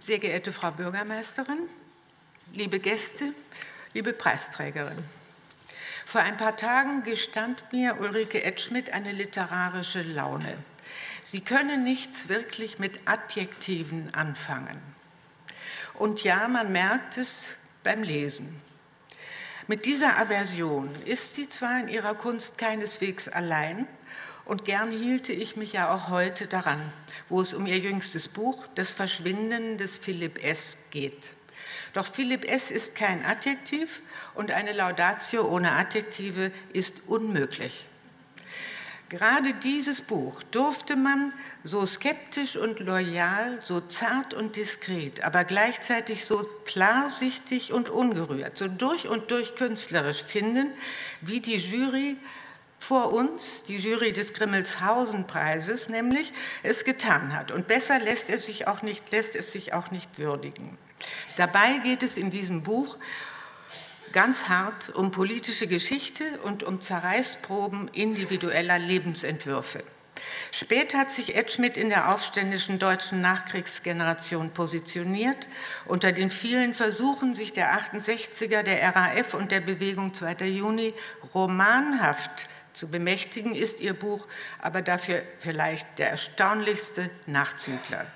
Sehr geehrte Frau Bürgermeisterin, liebe Gäste, liebe Preisträgerin. Vor ein paar Tagen gestand mir Ulrike Edschmidt eine literarische Laune. Sie könne nichts wirklich mit Adjektiven anfangen. Und ja, man merkt es beim Lesen. Mit dieser Aversion ist sie zwar in ihrer Kunst keineswegs allein, und gern hielte ich mich ja auch heute daran, wo es um ihr jüngstes Buch, Das Verschwinden des Philipp S. geht. Doch Philipp S. ist kein Adjektiv und eine Laudatio ohne Adjektive ist unmöglich. Gerade dieses Buch durfte man so skeptisch und loyal, so zart und diskret, aber gleichzeitig so klarsichtig und ungerührt, so durch und durch künstlerisch finden, wie die Jury vor uns, die Jury des Grimmelshausen-Preises, nämlich es getan hat. Und besser lässt es sich auch nicht, lässt es sich auch nicht würdigen. Dabei geht es in diesem Buch ganz hart um politische Geschichte und um Zerreißproben individueller Lebensentwürfe. Später hat sich Edschmidt in der aufständischen deutschen Nachkriegsgeneration positioniert. Unter den vielen Versuchen, sich der 68er, der RAF und der Bewegung 2. Juni romanhaft zu bemächtigen, ist ihr Buch aber dafür vielleicht der erstaunlichste Nachzügler.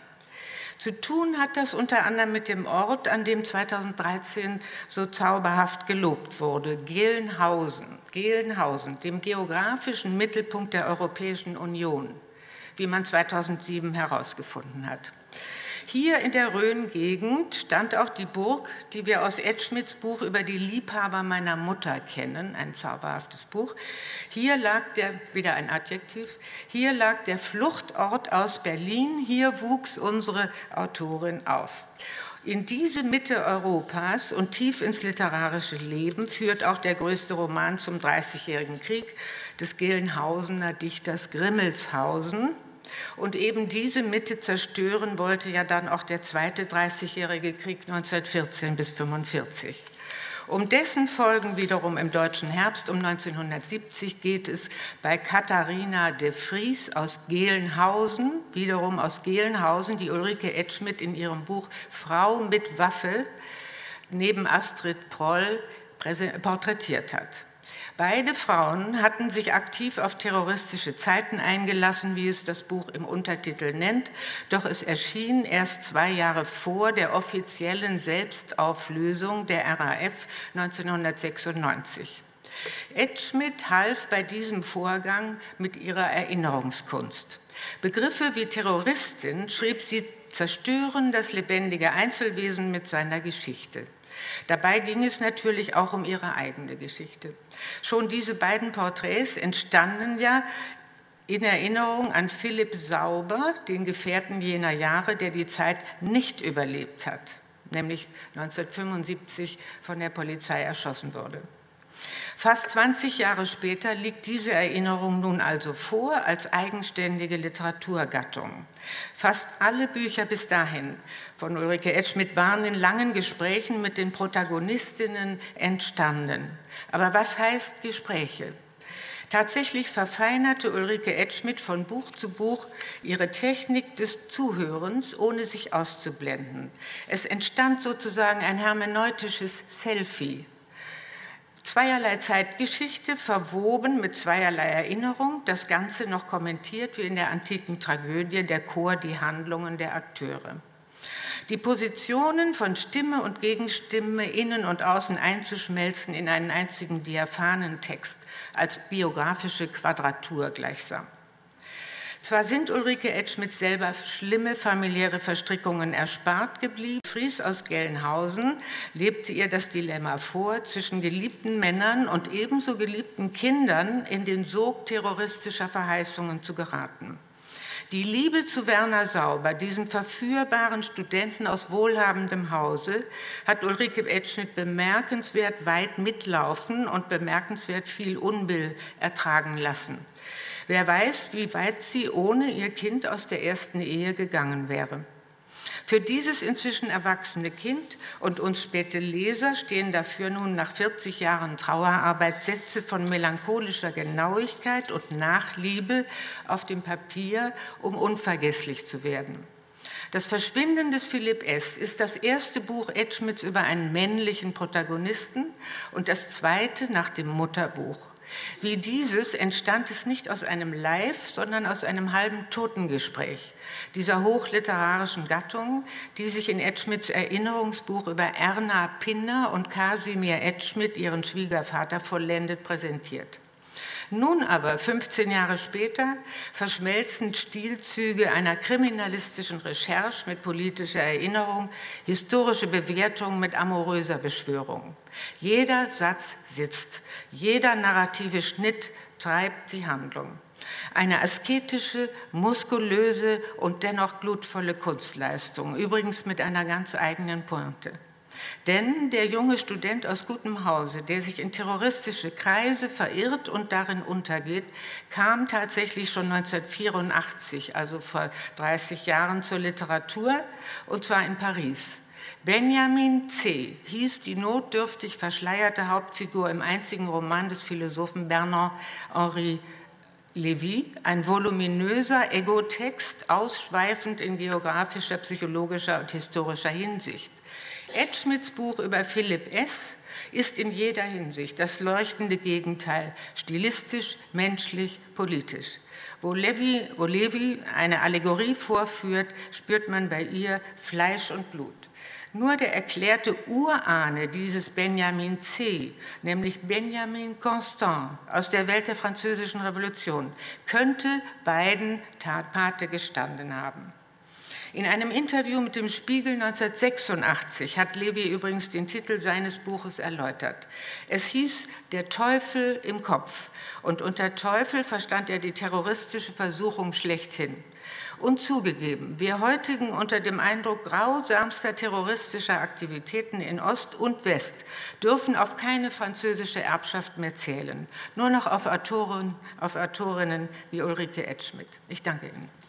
Zu tun hat das unter anderem mit dem Ort, an dem 2013 so zauberhaft gelobt wurde, Gelnhausen, Gelnhausen, dem geografischen Mittelpunkt der Europäischen Union, wie man 2007 herausgefunden hat. Hier in der Rhön-Gegend stand auch die Burg, die wir aus Edschmidts Buch über die Liebhaber meiner Mutter kennen, ein zauberhaftes Buch. Hier lag der, wieder ein Adjektiv, hier lag der Fluchtort aus Berlin, hier wuchs unsere Autorin auf. In diese Mitte Europas und tief ins literarische Leben führt auch der größte Roman zum Dreißigjährigen Krieg des Gelnhausener Dichters Grimmelshausen, und eben diese Mitte zerstören wollte ja dann auch der zweite Dreißigjährige Krieg 1914 bis 1945. Um dessen Folgen wiederum im deutschen Herbst um 1970 geht es bei Katharina de Vries aus Gelnhausen, wiederum aus Gelnhausen, die Ulrike Edschmidt in ihrem Buch Frau mit Waffe neben Astrid Proll porträtiert hat. Beide Frauen hatten sich aktiv auf terroristische Zeiten eingelassen, wie es das Buch im Untertitel nennt, doch es erschien erst zwei Jahre vor der offiziellen Selbstauflösung der RAF 1996. Edschmidt half bei diesem Vorgang mit ihrer Erinnerungskunst. Begriffe wie Terroristin schrieb sie zerstören das lebendige Einzelwesen mit seiner Geschichte. Dabei ging es natürlich auch um ihre eigene Geschichte. Schon diese beiden Porträts entstanden ja in Erinnerung an Philipp Sauber, den Gefährten jener Jahre, der die Zeit nicht überlebt hat, nämlich 1975 von der Polizei erschossen wurde. Fast 20 Jahre später liegt diese Erinnerung nun also vor als eigenständige Literaturgattung. Fast alle Bücher bis dahin von Ulrike Edschmidt waren in langen Gesprächen mit den Protagonistinnen entstanden. Aber was heißt Gespräche? Tatsächlich verfeinerte Ulrike Edschmidt von Buch zu Buch ihre Technik des Zuhörens, ohne sich auszublenden. Es entstand sozusagen ein hermeneutisches Selfie Zweierlei Zeitgeschichte verwoben mit zweierlei Erinnerung, das Ganze noch kommentiert wie in der antiken Tragödie der Chor die Handlungen der Akteure. Die Positionen von Stimme und Gegenstimme innen und außen einzuschmelzen in einen einzigen diaphanen Text als biografische Quadratur gleichsam. Zwar sind Ulrike Edschmidt selber schlimme familiäre Verstrickungen erspart geblieben. Fries aus Gelnhausen lebte ihr das Dilemma vor, zwischen geliebten Männern und ebenso geliebten Kindern in den Sog terroristischer Verheißungen zu geraten. Die Liebe zu Werner Sauber, diesem verführbaren Studenten aus wohlhabendem Hause, hat Ulrike Edschmidt bemerkenswert weit mitlaufen und bemerkenswert viel Unbill ertragen lassen. Wer weiß, wie weit sie ohne ihr Kind aus der ersten Ehe gegangen wäre. Für dieses inzwischen erwachsene Kind und uns späte Leser stehen dafür nun nach 40 Jahren Trauerarbeit Sätze von melancholischer Genauigkeit und Nachliebe auf dem Papier, um unvergesslich zu werden. Das Verschwinden des Philipp S. ist das erste Buch Edschmidts über einen männlichen Protagonisten und das zweite nach dem Mutterbuch. Wie dieses entstand es nicht aus einem Live, sondern aus einem halben Totengespräch dieser hochliterarischen Gattung, die sich in Edschmidts Erinnerungsbuch über Erna Pinner und Kasimir Edschmidt, ihren Schwiegervater, vollendet präsentiert. Nun aber, 15 Jahre später, verschmelzen Stilzüge einer kriminalistischen Recherche mit politischer Erinnerung, historische Bewertung mit amoröser Beschwörung. Jeder Satz sitzt, jeder narrative Schnitt treibt die Handlung. Eine asketische, muskulöse und dennoch blutvolle Kunstleistung, übrigens mit einer ganz eigenen Pointe. Denn der junge Student aus gutem Hause, der sich in terroristische Kreise verirrt und darin untergeht, kam tatsächlich schon 1984, also vor 30 Jahren, zur Literatur, und zwar in Paris. Benjamin C. hieß die notdürftig verschleierte Hauptfigur im einzigen Roman des Philosophen Bernard-Henri Lévy, ein voluminöser Egotext, ausschweifend in geografischer, psychologischer und historischer Hinsicht. Edschmidts Buch über Philipp S. ist in jeder Hinsicht das leuchtende Gegenteil, stilistisch, menschlich, politisch. Wo Levi, wo Levi eine Allegorie vorführt, spürt man bei ihr Fleisch und Blut. Nur der erklärte Urahne dieses Benjamin C., nämlich Benjamin Constant aus der Welt der Französischen Revolution, könnte beiden Tatpate gestanden haben. In einem Interview mit dem Spiegel 1986 hat Levi übrigens den Titel seines Buches erläutert. Es hieß Der Teufel im Kopf und unter Teufel verstand er die terroristische Versuchung schlechthin. Und zugegeben, wir heutigen unter dem Eindruck grausamster terroristischer Aktivitäten in Ost und West dürfen auf keine französische Erbschaft mehr zählen, nur noch auf Autoren, auf Autorinnen wie Ulrike Edschmidt. Ich danke Ihnen.